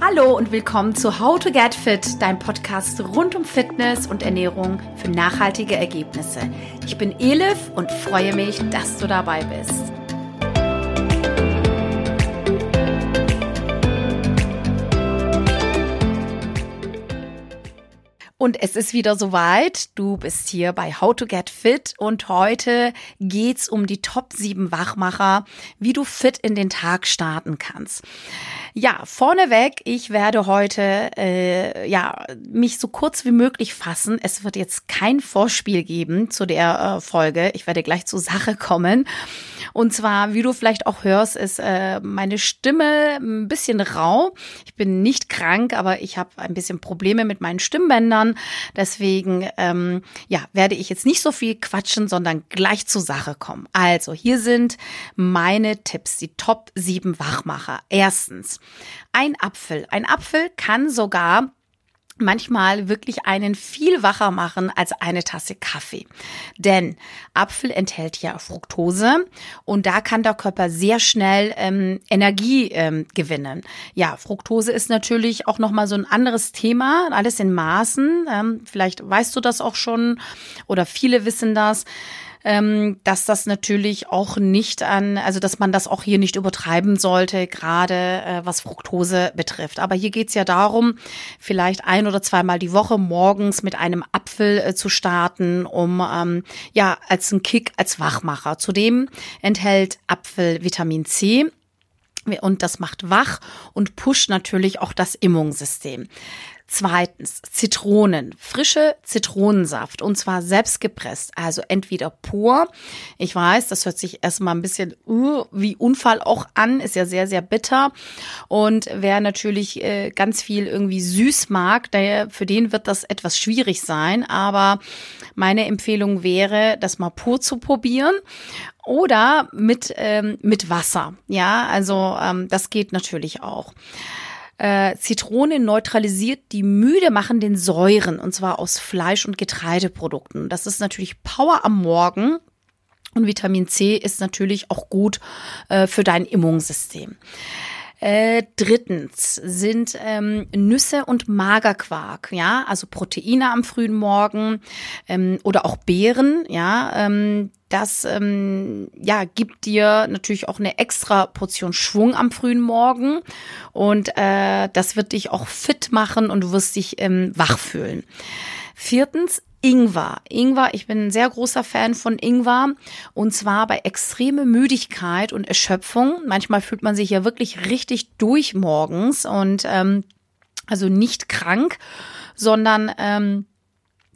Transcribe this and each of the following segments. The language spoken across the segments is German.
Hallo und willkommen zu How to Get Fit, dein Podcast rund um Fitness und Ernährung für nachhaltige Ergebnisse. Ich bin Elif und freue mich, dass du dabei bist. Und es ist wieder soweit. Du bist hier bei How to Get Fit und heute geht's um die Top 7 Wachmacher, wie du fit in den Tag starten kannst. Ja, vorneweg, ich werde heute äh, ja mich so kurz wie möglich fassen. Es wird jetzt kein Vorspiel geben zu der äh, Folge. Ich werde gleich zur Sache kommen. Und zwar, wie du vielleicht auch hörst, ist äh, meine Stimme ein bisschen rau. Ich bin nicht krank, aber ich habe ein bisschen Probleme mit meinen Stimmbändern. Deswegen ähm, ja, werde ich jetzt nicht so viel quatschen, sondern gleich zur Sache kommen. Also, hier sind meine Tipps, die Top 7 Wachmacher. Erstens, ein Apfel. Ein Apfel kann sogar manchmal wirklich einen viel wacher machen als eine Tasse Kaffee. Denn Apfel enthält ja Fructose und da kann der Körper sehr schnell ähm, Energie ähm, gewinnen. Ja, Fructose ist natürlich auch nochmal so ein anderes Thema, alles in Maßen. Ähm, vielleicht weißt du das auch schon oder viele wissen das ähm, dass das natürlich auch nicht an, also dass man das auch hier nicht übertreiben sollte, gerade äh, was Fructose betrifft. Aber hier geht's ja darum, vielleicht ein oder zweimal die Woche morgens mit einem Apfel äh, zu starten, um ähm, ja als ein Kick, als Wachmacher. Zudem enthält Apfel Vitamin C und das macht wach und pusht natürlich auch das Immunsystem. Zweitens, Zitronen, frische Zitronensaft und zwar selbst gepresst, also entweder pur. Ich weiß, das hört sich erstmal ein bisschen uh, wie Unfall auch an, ist ja sehr, sehr bitter. Und wer natürlich äh, ganz viel irgendwie süß mag, der, für den wird das etwas schwierig sein. Aber meine Empfehlung wäre, das mal pur zu probieren oder mit, ähm, mit Wasser. Ja, also ähm, das geht natürlich auch. Äh, Zitrone neutralisiert die müde machenden Säuren und zwar aus Fleisch- und Getreideprodukten. Das ist natürlich Power am Morgen. Und Vitamin C ist natürlich auch gut äh, für dein Immunsystem. Äh, drittens sind ähm, Nüsse und Magerquark, ja, also Proteine am frühen Morgen ähm, oder auch Beeren, ja. Ähm, das ähm, ja, gibt dir natürlich auch eine extra Portion Schwung am frühen Morgen und äh, das wird dich auch fit machen und du wirst dich ähm, wach fühlen. Viertens, Ingwer. Ingwer, ich bin ein sehr großer Fan von Ingwer und zwar bei extreme Müdigkeit und Erschöpfung. Manchmal fühlt man sich ja wirklich richtig durch morgens und ähm, also nicht krank, sondern ähm,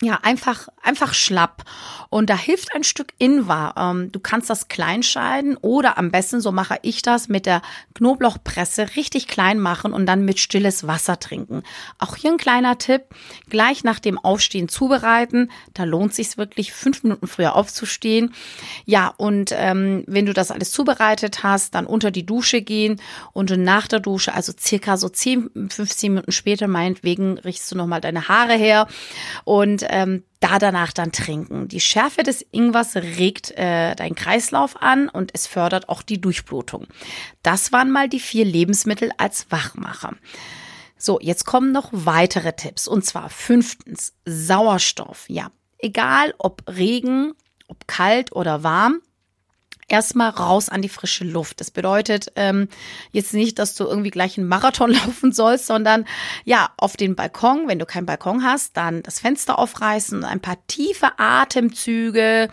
ja, einfach, einfach schlapp. Und da hilft ein Stück Ingwer. Ähm, du kannst das klein scheiden oder am besten, so mache ich das, mit der Knoblauchpresse richtig klein machen und dann mit stilles Wasser trinken. Auch hier ein kleiner Tipp. Gleich nach dem Aufstehen zubereiten. Da lohnt sich wirklich, fünf Minuten früher aufzustehen. Ja, und ähm, wenn du das alles zubereitet hast, dann unter die Dusche gehen und nach der Dusche, also circa so 10, 15 Minuten später, meinetwegen, riechst du nochmal deine Haare her und ähm, da danach dann trinken. Die Schärfe des Ingwers regt äh, deinen Kreislauf an und es fördert auch die Durchblutung. Das waren mal die vier Lebensmittel als Wachmacher. So, jetzt kommen noch weitere Tipps. Und zwar fünftens, Sauerstoff. Ja, egal ob Regen, ob kalt oder warm, erstmal raus an die frische Luft. Das bedeutet ähm, jetzt nicht, dass du irgendwie gleich einen Marathon laufen sollst, sondern ja, auf den Balkon, wenn du keinen Balkon hast, dann das Fenster aufreißen, ein paar tiefe Atemzüge.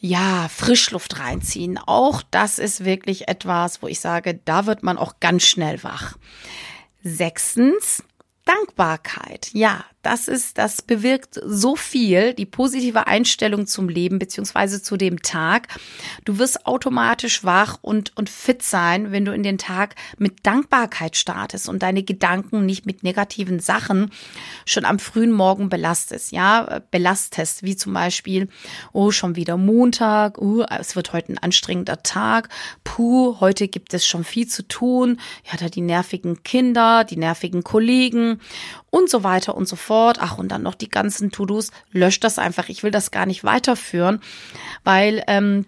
Ja, Frischluft reinziehen. Auch das ist wirklich etwas, wo ich sage, da wird man auch ganz schnell wach. Sechstens, Dankbarkeit. Ja, das ist, das bewirkt so viel, die positive Einstellung zum Leben beziehungsweise zu dem Tag. Du wirst automatisch wach und, und fit sein, wenn du in den Tag mit Dankbarkeit startest und deine Gedanken nicht mit negativen Sachen schon am frühen Morgen belastest. Ja, belastest, wie zum Beispiel, oh, schon wieder Montag, oh, es wird heute ein anstrengender Tag, puh, heute gibt es schon viel zu tun, ja, da die nervigen Kinder, die nervigen Kollegen und so weiter und so fort. Ach, und dann noch die ganzen To-Dos. Löscht das einfach. Ich will das gar nicht weiterführen, weil ähm,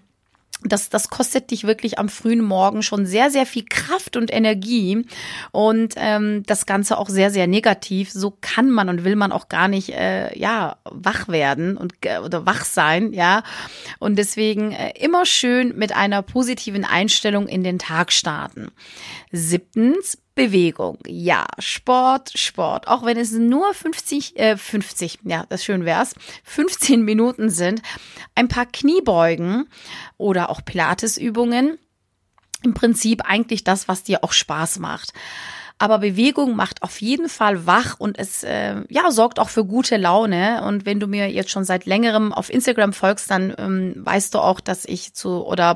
das, das kostet dich wirklich am frühen Morgen schon sehr, sehr viel Kraft und Energie und ähm, das Ganze auch sehr, sehr negativ. So kann man und will man auch gar nicht, äh, ja, wach werden und äh, oder wach sein, ja. Und deswegen äh, immer schön mit einer positiven Einstellung in den Tag starten. Siebtens, Bewegung. Ja, Sport, Sport. Auch wenn es nur 50, äh, 50, ja, das schön wär's, 15 Minuten sind. Ein paar Kniebeugen oder auch Pilatesübungen. Im Prinzip eigentlich das, was dir auch Spaß macht. Aber Bewegung macht auf jeden Fall wach und es äh, ja sorgt auch für gute Laune. Und wenn du mir jetzt schon seit längerem auf Instagram folgst, dann ähm, weißt du auch, dass ich zu oder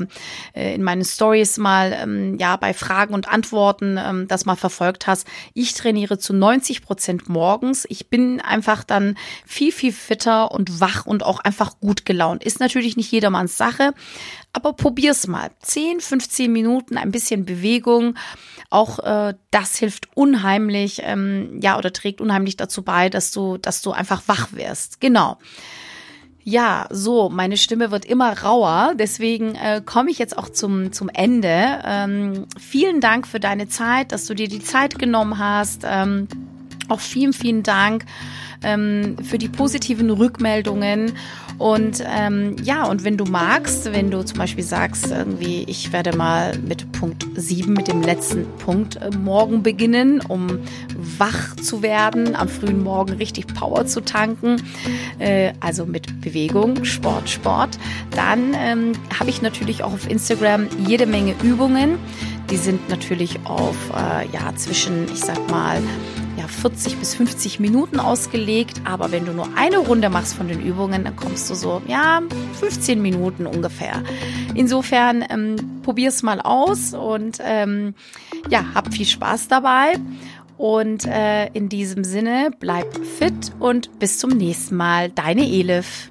äh, in meinen Stories mal ähm, ja bei Fragen und Antworten ähm, das mal verfolgt hast. Ich trainiere zu 90 Prozent morgens. Ich bin einfach dann viel viel fitter und wach und auch einfach gut gelaunt. Ist natürlich nicht jedermanns Sache, aber probier's mal. 10, 15 Minuten, ein bisschen Bewegung. Auch äh, das hilft unheimlich, ähm, ja, oder trägt unheimlich dazu bei, dass du, dass du einfach wach wirst. Genau. Ja, so, meine Stimme wird immer rauer, deswegen äh, komme ich jetzt auch zum, zum Ende. Ähm, vielen Dank für deine Zeit, dass du dir die Zeit genommen hast. Ähm, auch vielen, vielen Dank ähm, für die positiven Rückmeldungen. Und ähm, ja, und wenn du magst, wenn du zum Beispiel sagst, irgendwie, ich werde mal mit Punkt 7, mit dem letzten Punkt äh, morgen beginnen, um wach zu werden, am frühen Morgen richtig Power zu tanken, äh, also mit Bewegung, Sport, Sport, dann ähm, habe ich natürlich auch auf Instagram jede Menge Übungen. Die sind natürlich auf äh, ja zwischen, ich sag mal, 40 bis 50 Minuten ausgelegt. Aber wenn du nur eine Runde machst von den Übungen, dann kommst du so, ja, 15 Minuten ungefähr. Insofern ähm, probier's mal aus und ähm, ja, hab viel Spaß dabei. Und äh, in diesem Sinne, bleib fit und bis zum nächsten Mal. Deine Elif.